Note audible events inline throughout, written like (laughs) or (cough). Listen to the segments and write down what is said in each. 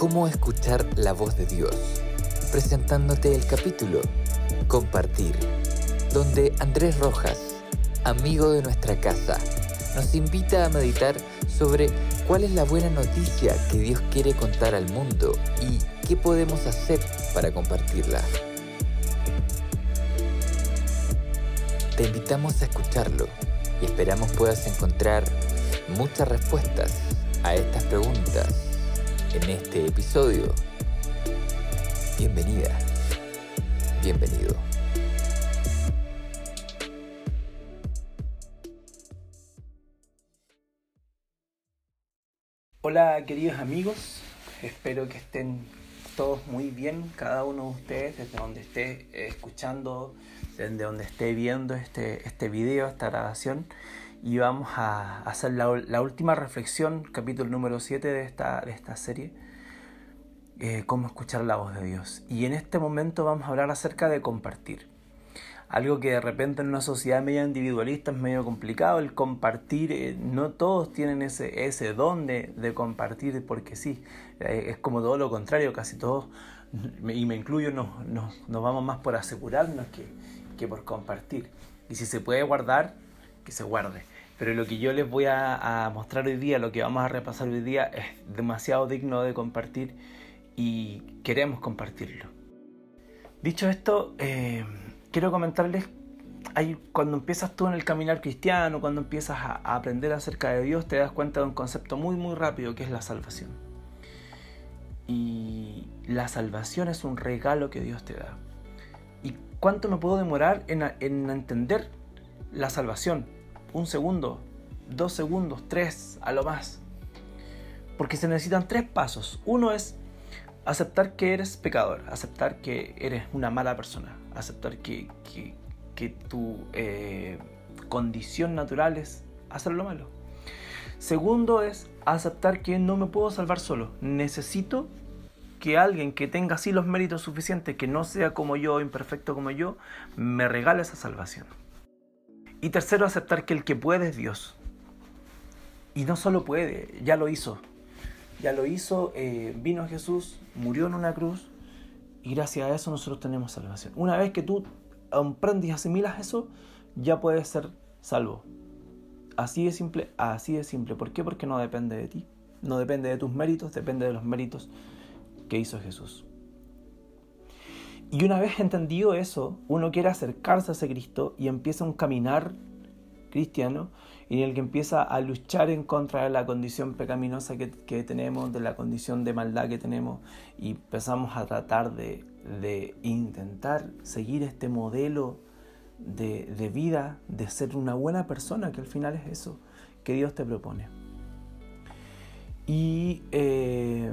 Cómo escuchar la voz de Dios, presentándote el capítulo Compartir, donde Andrés Rojas, amigo de nuestra casa, nos invita a meditar sobre cuál es la buena noticia que Dios quiere contar al mundo y qué podemos hacer para compartirla. Te invitamos a escucharlo y esperamos puedas encontrar muchas respuestas a estas preguntas en este episodio. Bienvenida, bienvenido. Hola queridos amigos, espero que estén todos muy bien, cada uno de ustedes desde donde esté eh, escuchando, desde donde esté viendo este, este video, esta grabación. Y vamos a hacer la, la última reflexión, capítulo número 7 de esta, de esta serie, eh, cómo escuchar la voz de Dios. Y en este momento vamos a hablar acerca de compartir algo que de repente en una sociedad medio individualista es medio complicado, el compartir, eh, no todos tienen ese, ese don de, compartir porque sí, eh, es como todo lo contrario, casi todos, y me incluyo, nos, vamos más por asegurarnos que, que, por compartir. Y si se puede guardar, que se guarde. Pero lo que yo les voy a, mostrar hoy día, lo que vamos a repasar hoy día, es demasiado digno de compartir y queremos compartirlo. Dicho esto, eh, quiero comentarles, hay, cuando empiezas tú en el caminar cristiano, cuando empiezas a, aprender acerca de Dios, te das cuenta de un concepto muy, muy rápido que es la salvación. Y la salvación es un regalo que Dios te da. ¿Y cuánto me puedo demorar en, en entender la salvación? Un segundo, dos segundos, tres, a lo más. Porque se necesitan tres pasos. Uno es aceptar que eres pecador, aceptar que eres una mala persona, aceptar que, tu eh, condición natural es hacer lo malo. Segundo es aceptar que no me puedo salvar solo. Necesito que alguien que tenga así los méritos suficientes, que no sea como yo, imperfecto como yo, me regale esa salvación. Y tercero, aceptar que el que puede es Dios. Y no solo puede, ya lo hizo. Ya lo hizo, eh, vino Jesús, murió en una cruz, y gracias a eso nosotros tenemos salvación. Una vez que tú comprendes y asimilas eso, ya puedes ser salvo. Así de simple, así de simple. ¿Por qué? Porque no depende de ti. No depende de tus méritos, depende de los méritos que hizo Jesús. Y una vez entendido eso, uno quiere acercarse a ese Cristo y empieza un caminar cristiano en el que empieza a luchar en contra de la condición pecaminosa que, tenemos, de la condición de maldad que tenemos, y empezamos a tratar de, intentar seguir este modelo de, vida, de ser una buena persona, que al final es eso que Dios te propone. Y eh,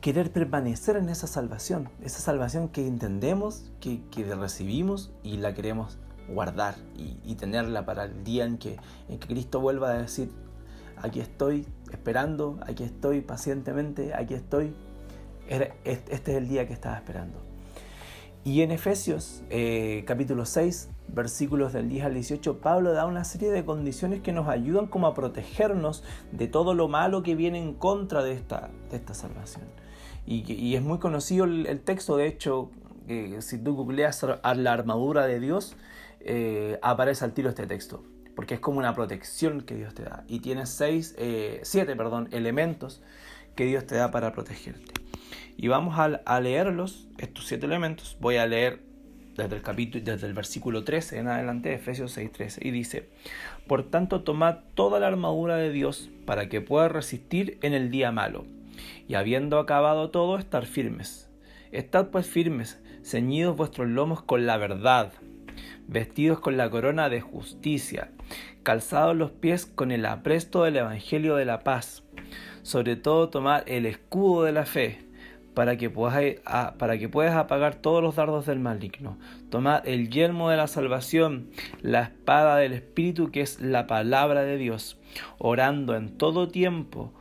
querer permanecer en esa salvación, esa salvación que entendemos, que, que recibimos y la queremos guardar y, tenerla para el día en que, en que Cristo vuelva a decir, aquí estoy esperando, aquí estoy pacientemente, aquí estoy. Este es el día que estaba esperando. Y en Efesios eh, capítulo 6, versículos del 10 al 18, Pablo da una serie de condiciones que nos ayudan como a protegernos de todo lo malo que viene en contra de esta, de esta salvación. Y, es muy conocido el, texto, de hecho, eh, si tú googleas a la armadura de Dios, eh, aparece al tiro este texto, porque es como una protección que Dios te da. Y tienes seis, eh, siete perdón, elementos que Dios te da para protegerte. Y vamos a, leerlos, estos siete elementos. Voy a leer desde el capítulo, desde el versículo 13 en adelante, Efesios 6:13, y dice, Por tanto, tomad toda la armadura de Dios para que pueda resistir en el día malo, y habiendo acabado todo, estar firmes. Estad pues firmes, ceñidos vuestros lomos con la verdad, vestidos con la corona de justicia, calzados los pies con el apresto del Evangelio de la paz. Sobre todo tomar el escudo de la fe, para que, puedas, para que puedas apagar todos los dardos del maligno. Tomad el yelmo de la salvación, la espada del Espíritu que es la palabra de Dios, orando en todo tiempo,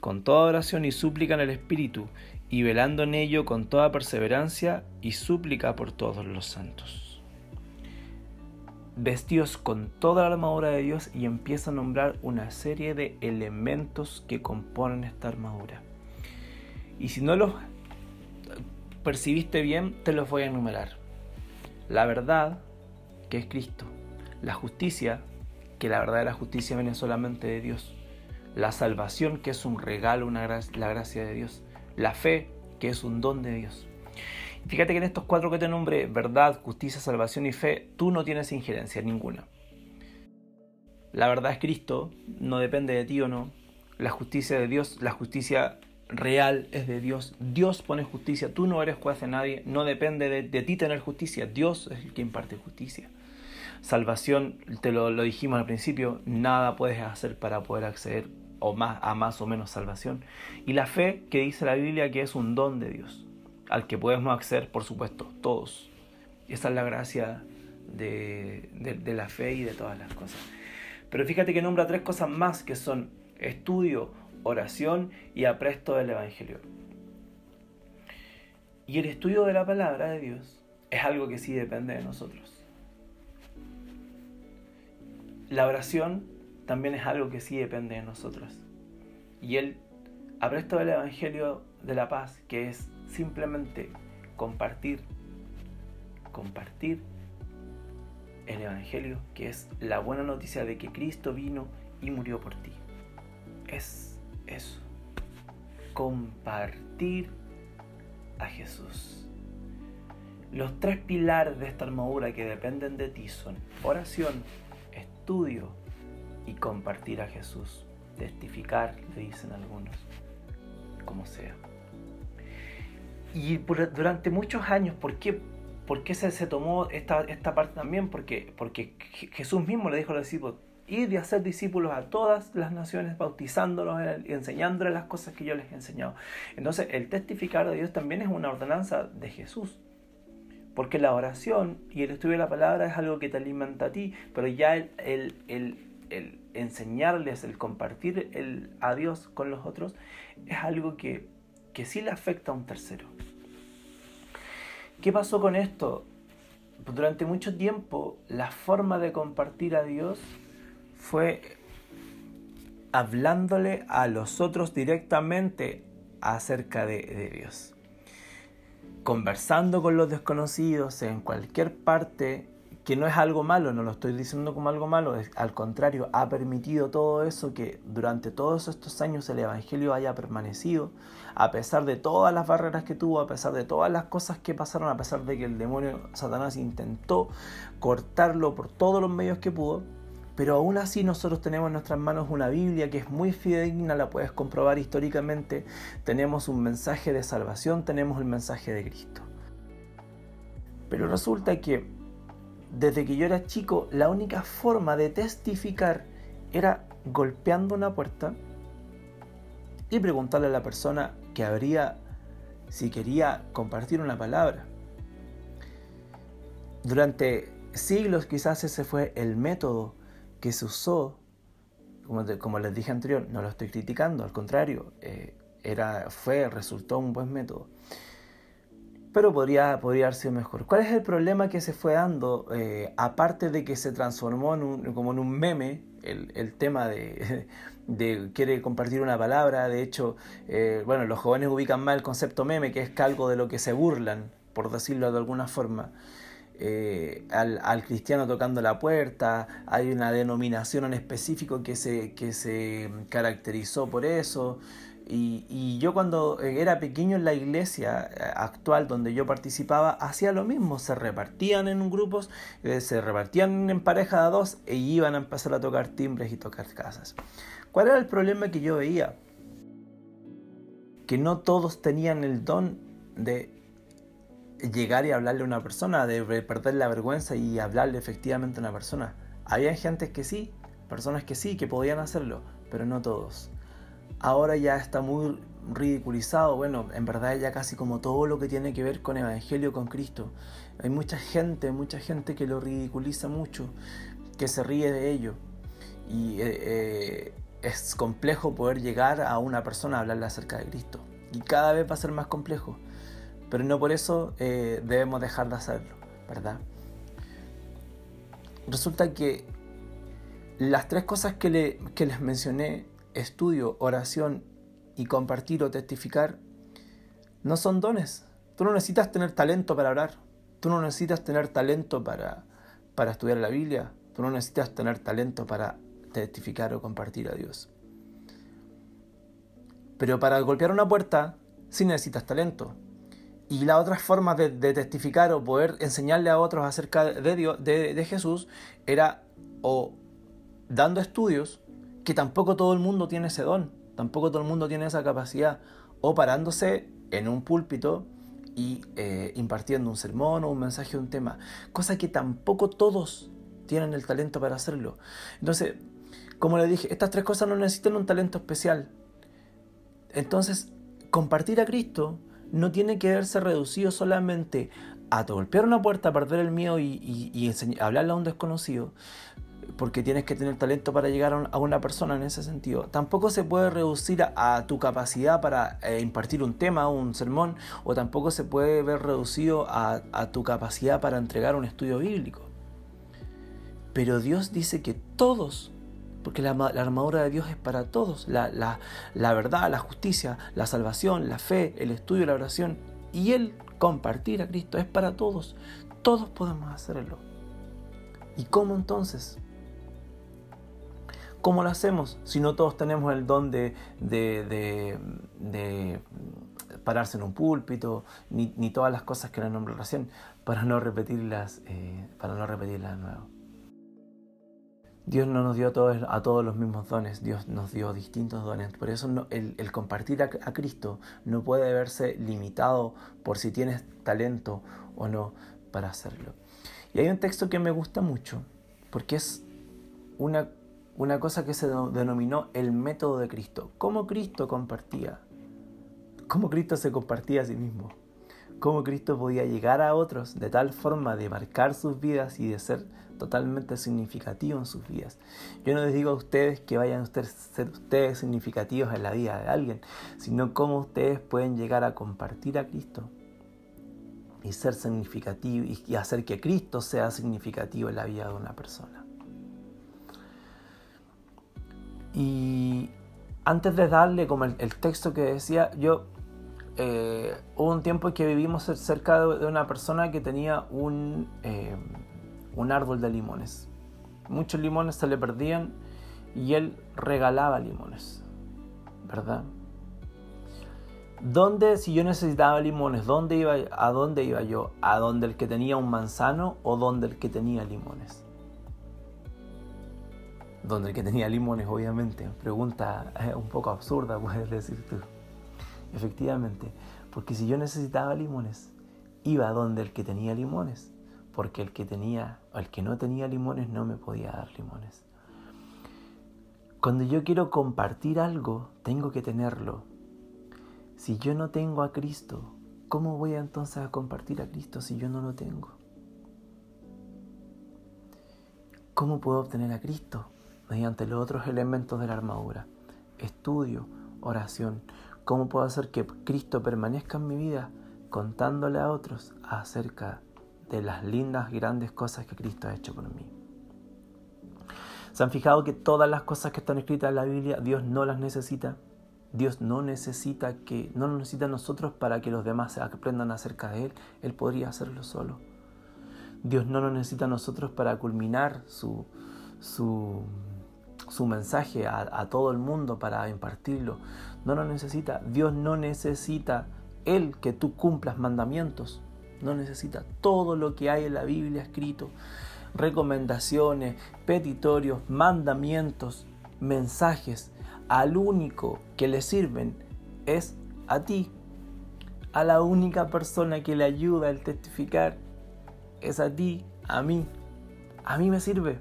con toda oración y súplica en el Espíritu, y velando en ello con toda perseverancia y súplica por todos los santos vestidos con toda la armadura de Dios y empieza a nombrar una serie de elementos que componen esta armadura. Y si no los percibiste bien, te los voy a enumerar. La verdad, que es Cristo. La justicia, que la verdad de la justicia viene solamente de Dios. La salvación, que es un regalo, una la gracia de Dios. La fe, que es un don de Dios. Fíjate que en estos cuatro que te nombré, verdad, justicia, salvación y fe, tú no tienes injerencia ninguna. La verdad es Cristo, no depende de ti o no. La justicia de Dios, la justicia real es de Dios. Dios pone justicia, tú no eres juez de nadie, no depende de, ti tener justicia, Dios es el que imparte justicia. Salvación, te lo, lo, dijimos al principio, nada puedes hacer para poder acceder o más, a más o menos salvación. Y la fe, que dice la Biblia que es un don de Dios al que podemos acceder, por supuesto, todos. Esa es la gracia de, la fe y de todas las cosas. Pero fíjate que nombra tres cosas más que son estudio, oración y apresto del Evangelio. Y el estudio de la palabra de Dios es algo que sí depende de nosotros. La oración también es algo que sí depende de nosotros. Y el apresto del Evangelio de la paz, que es simplemente compartir, compartir el Evangelio, que es la buena noticia de que Cristo vino y murió por ti. Es eso. Compartir a Jesús. Los tres pilares de esta armadura que dependen de ti son oración, estudio y compartir a Jesús. Testificar, le dicen algunos, como sea. Y durante muchos años, ¿por qué, por qué se, se, tomó esta, esta parte también? Porque, porque Jesús mismo le dijo a los discípulos, ir de hacer discípulos a todas las naciones, bautizándolos y enseñándoles las cosas que yo les he enseñado. Entonces, el testificar de Dios también es una ordenanza de Jesús. Porque la oración y el estudio de la palabra es algo que te alimenta a ti, pero ya el, el, el, el enseñarles, el compartir el, a Dios con los otros, es algo que, que sí le afecta a un tercero. ¿Qué pasó con esto? Durante mucho tiempo la forma de compartir a Dios fue hablándole a los otros directamente acerca de, Dios. Conversando con los desconocidos en cualquier parte que no es algo malo, no lo estoy diciendo como algo malo, al contrario, ha permitido todo eso que durante todos estos años el Evangelio haya permanecido, a pesar de todas las barreras que tuvo, a pesar de todas las cosas que pasaron, a pesar de que el demonio Satanás intentó cortarlo por todos los medios que pudo, pero aún así nosotros tenemos en nuestras manos una Biblia que es muy fidedigna, la puedes comprobar históricamente, tenemos un mensaje de salvación, tenemos el mensaje de Cristo. Pero resulta que desde que yo era chico, la única forma de testificar era golpeando una puerta y preguntarle a la persona que habría si quería compartir una palabra. Durante siglos quizás ese fue el método que se usó, como, les dije anterior, no lo estoy criticando, al contrario, eh, era, fue, resultó un buen método pero podría, podría haber sido mejor. ¿Cuál es el problema que se fue dando? Eh, aparte de que se transformó en como en un meme, el, tema de, (laughs) de, quiere compartir una palabra, de hecho, eh, bueno, los jóvenes ubican mal el concepto meme, que es algo de lo que se burlan, por decirlo de alguna forma. Eh, al, al, cristiano tocando la puerta, hay una denominación en específico que se, que se caracterizó por eso. Y, yo cuando era pequeño en la iglesia eh, actual donde yo participaba, hacía lo mismo, se repartían en grupos, eh, se repartían en pareja de dos e iban a empezar a tocar timbres y tocar casas. ¿Cuál era el problema que yo veía? Que no todos tenían el don de llegar y hablarle a una persona, de perder la vergüenza y hablarle efectivamente a una persona. Había gente que sí, personas que sí, que podían hacerlo, pero no todos ahora ya está muy ridiculizado. Bueno, en verdad ya casi como todo lo que tiene que ver con Evangelio, con Cristo. Hay mucha gente, mucha gente que lo ridiculiza mucho, que se ríe de ello. Y eh, eh, es complejo poder llegar a una persona a hablarle acerca de Cristo. Y cada vez va a ser más complejo. Pero no por eso eh, debemos dejar de hacerlo, ¿verdad? Resulta que las tres cosas que, que les mencioné, estudio, oración y compartir o testificar, no son dones. Tú no necesitas tener talento para orar. Tú no necesitas tener talento para, para estudiar la Biblia. Tú no necesitas tener talento para testificar o compartir a Dios. Pero para golpear una puerta sí necesitas talento. Y la otra forma de, testificar o poder enseñarle a otros acerca de, Dios, de, Jesús era o dando estudios, que tampoco todo el mundo tiene ese don, tampoco todo el mundo tiene esa capacidad, o parándose en un púlpito y eh, impartiendo un sermón o un mensaje o un tema, cosa que tampoco todos tienen el talento para hacerlo. Entonces, como le dije, estas tres cosas no necesitan un talento especial. Entonces, compartir a Cristo no tiene que verse reducido solamente a golpear una puerta, perder el miedo y, hablarle a un desconocido, porque tienes que tener talento para llegar a una persona en ese sentido. Tampoco se puede reducir a, tu capacidad para eh, impartir un tema, un sermón, o tampoco se puede ver reducido a, tu capacidad para entregar un estudio bíblico. Pero Dios dice que todos, porque la, armadura de Dios es para todos, la, verdad, la justicia, la salvación, la fe, el estudio, la oración, y el compartir a Cristo es para todos. Todos podemos hacerlo. ¿Y cómo entonces? ¿Cómo lo hacemos si no todos tenemos el don de, pararse en un púlpito, ni, todas las cosas que le nombré recién, para no repetirlas, eh, para no repetirlas de nuevo? Dios no nos dio a todos, los mismos dones, Dios nos dio distintos dones. Por eso el, compartir a, a, Cristo no puede verse limitado por si tienes talento o no para hacerlo. Y hay un texto que me gusta mucho, porque es una una cosa que se denominó el método de Cristo. ¿Cómo Cristo compartía? ¿Cómo Cristo se compartía a sí mismo? ¿Cómo Cristo podía llegar a otros de tal forma de marcar sus vidas y de ser totalmente significativo en sus vidas? Yo no les digo a ustedes que vayan a ser ustedes significativos en la vida de alguien, sino cómo ustedes pueden llegar a compartir a Cristo y ser significativo y hacer que Cristo sea significativo en la vida de una persona. Y antes de darle como el, texto que decía, yo eh, hubo un tiempo que vivimos cerca de, una persona que tenía un, eh, un árbol de limones. Muchos limones se le perdían y él regalaba limones, ¿verdad? ¿Dónde, si yo necesitaba limones, dónde iba, a dónde iba yo? ¿A dónde el que tenía un manzano o dónde el que tenía limones? donde el que tenía limones, obviamente. Pregunta eh, un poco absurda, (laughs) puedes decir tú. Efectivamente, porque si yo necesitaba limones, iba donde el que tenía limones, porque el que tenía, el que no tenía limones no me podía dar limones. Cuando yo quiero compartir algo, tengo que tenerlo. Si yo no tengo a Cristo, ¿cómo voy entonces a compartir a Cristo si yo no lo tengo? ¿Cómo puedo obtener a Cristo? mediante los otros elementos de la armadura. Estudio, oración. ¿Cómo puedo hacer que Cristo permanezca en mi vida contándole a otros acerca de las lindas, grandes cosas que Cristo ha hecho por mí? ¿Se han fijado que todas las cosas que están escritas en la Biblia Dios no las necesita? Dios no necesita que no nos necesita a nosotros para que los demás aprendan acerca de él, él podría hacerlo solo. Dios no nos necesita a nosotros para culminar su su su mensaje a, todo el mundo para impartirlo. No lo necesita. Dios no necesita Él que tú cumplas mandamientos. No necesita todo lo que hay en la Biblia escrito. Recomendaciones, petitorios, mandamientos, mensajes. Al único que le sirven es a ti. A la única persona que le ayuda al testificar es a ti, a mí. A mí me sirve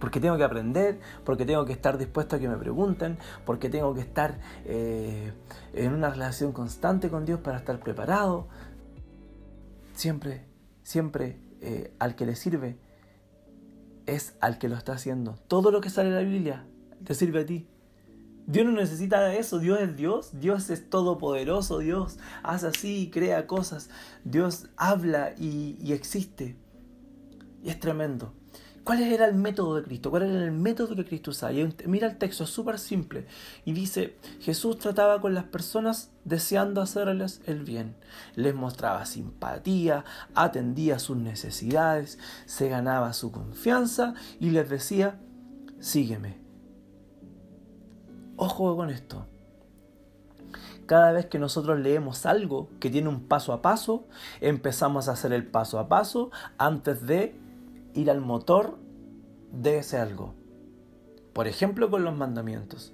Porque tengo que aprender, porque tengo que estar dispuesto a que me pregunten, porque tengo que estar eh, en una relación constante con Dios para estar preparado. Siempre, siempre eh, al que le sirve es al que lo está haciendo. Todo lo que sale de la Biblia te sirve a ti. Dios no necesita eso, Dios es Dios, Dios es todopoderoso, Dios hace así, y crea cosas, Dios habla y, y existe. Y es tremendo. ¿Cuál era el método de Cristo? ¿Cuál era el método que Cristo usaba? mira el texto, es súper simple. Y dice, Jesús trataba con las personas deseando hacerles el bien. Les mostraba simpatía, atendía sus necesidades, se ganaba su confianza y les decía, sígueme. Ojo con esto. Cada vez que nosotros leemos algo que tiene un paso a paso, empezamos a hacer el paso a paso antes de ir al motor de ese algo. Por ejemplo, con los mandamientos.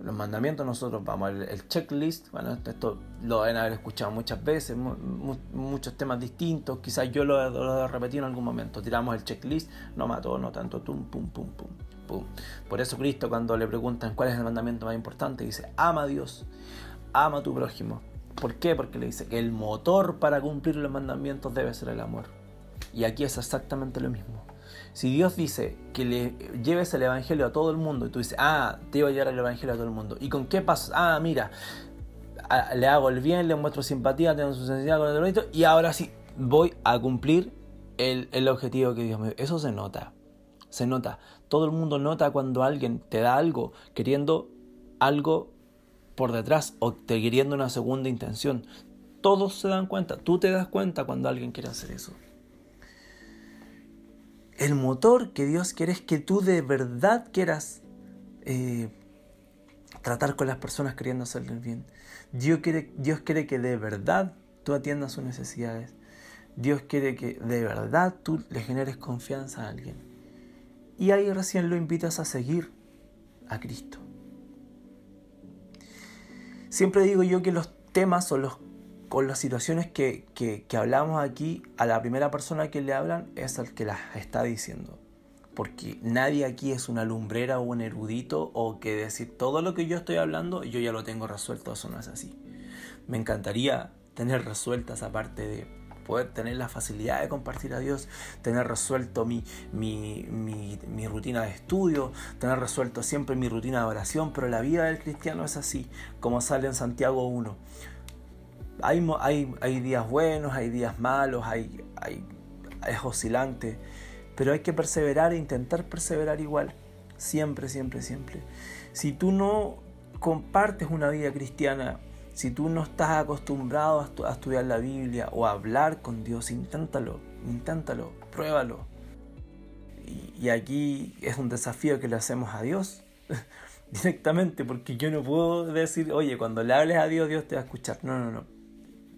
Los mandamientos nosotros vamos al el checklist, bueno, esto lo deben haber escuchado muchas veces, muchos temas distintos, quizás yo lo, lo, he repetido en algún momento, tiramos el checklist, no mató, no tanto, tum, pum, pum, pum, pum. Por eso Cristo cuando le preguntan cuál es el mandamiento más importante, dice, ama a Dios, ama a tu prójimo. ¿Por qué? Porque le dice que el motor para cumplir los mandamientos debe ser el amor. Y aquí es exactamente lo mismo. Si Dios dice que le lleves el Evangelio a todo el mundo y tú dices, ah, te iba a llevar el Evangelio a todo el mundo, ¿y con qué paso? Ah, mira, le hago el bien, le muestro simpatía, tengo su sensibilidad con el bonito y ahora sí voy a cumplir el, el objetivo que Dios me dio. Eso se nota, se nota. Todo el mundo nota cuando alguien te da algo queriendo algo por detrás o te queriendo una segunda intención. Todos se dan cuenta, tú te das cuenta cuando alguien quiere hacer eso. El motor que Dios quiere es que tú de verdad quieras eh, tratar con las personas queriendo hacerles bien. Dios quiere, Dios quiere que de verdad tú atiendas sus necesidades. Dios quiere que de verdad tú le generes confianza a alguien. Y ahí recién lo invitas a seguir a Cristo. Siempre digo yo que los temas o los con las situaciones que, que, hablamos aquí, a la primera persona que le hablan es al que las está diciendo. Porque nadie aquí es una lumbrera o un erudito o que decir todo lo que yo estoy hablando yo ya lo tengo resuelto, eso no es así. Me encantaría tener resueltas aparte de poder tener la facilidad de compartir a Dios, tener resuelto mi, mi, mi, mi, rutina de estudio, tener resuelto siempre mi rutina de oración, pero la vida del cristiano es así, como sale en Santiago 1 hay, hay, días buenos, hay días malos, hay, hay, es oscilante, pero hay que perseverar e intentar perseverar igual, siempre, siempre, siempre. Si tú no compartes una vida cristiana, si tú no estás acostumbrado a, estudiar la Biblia o a hablar con Dios, inténtalo, inténtalo, pruébalo. Y, y aquí es un desafío que le hacemos a Dios (laughs) directamente, porque yo no puedo decir, oye, cuando le hables a Dios, Dios te va a escuchar. No, no, no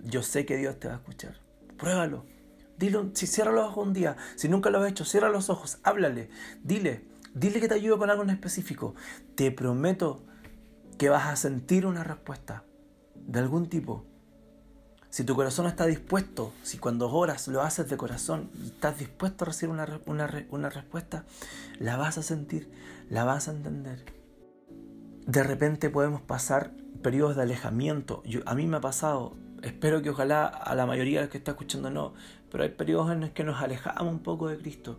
yo sé que Dios te va a escuchar. Pruébalo. Dilo, si cierra los ojos un día, si nunca lo has hecho, cierra los ojos, háblale, dile, dile que te ayude con algo en específico. Te prometo que vas a sentir una respuesta de algún tipo. Si tu corazón está dispuesto, si cuando oras lo haces de corazón y estás dispuesto a recibir una, una respuesta, la vas a sentir, la vas a entender. De repente podemos pasar periodos de alejamiento. A mí me ha pasado espero que ojalá a la mayoría de los que está escuchando no, pero hay periodos en los que nos alejamos un poco de Cristo.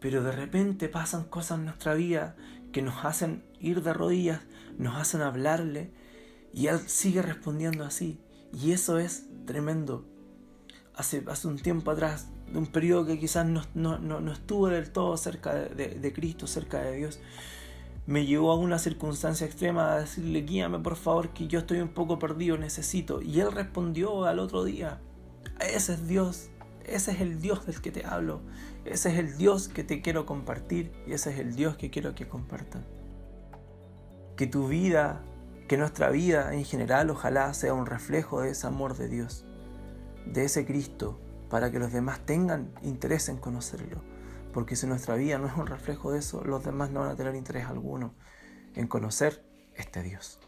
Pero de repente pasan cosas en nuestra vida que nos hacen ir de rodillas, nos hacen hablarle y Él sigue respondiendo así. Y eso es tremendo. Hace, hace un tiempo atrás, de un periodo que quizás no, no, no, estuvo del todo cerca de, de Cristo, cerca de Dios, me llevó a una circunstancia extrema a decirle, guíame por favor, que yo estoy un poco perdido, necesito. Y él respondió al otro día, ese es Dios, ese es el Dios del que te hablo, ese es el Dios que te quiero compartir y ese es el Dios que quiero que compartan. Que tu vida, que nuestra vida en general ojalá sea un reflejo de ese amor de Dios, de ese Cristo, para que los demás tengan interés en conocerlo porque si nuestra vida no es un reflejo de eso, los demás no van a tener interés alguno en conocer este Dios.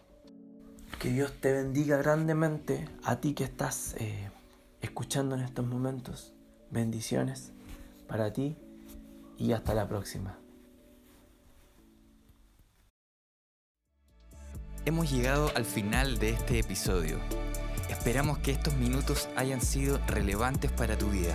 Que Dios te bendiga grandemente a ti que estás eh, escuchando en estos momentos. Bendiciones para ti y hasta la próxima. Hemos llegado al final de este episodio. Esperamos que estos minutos hayan sido relevantes para tu vida.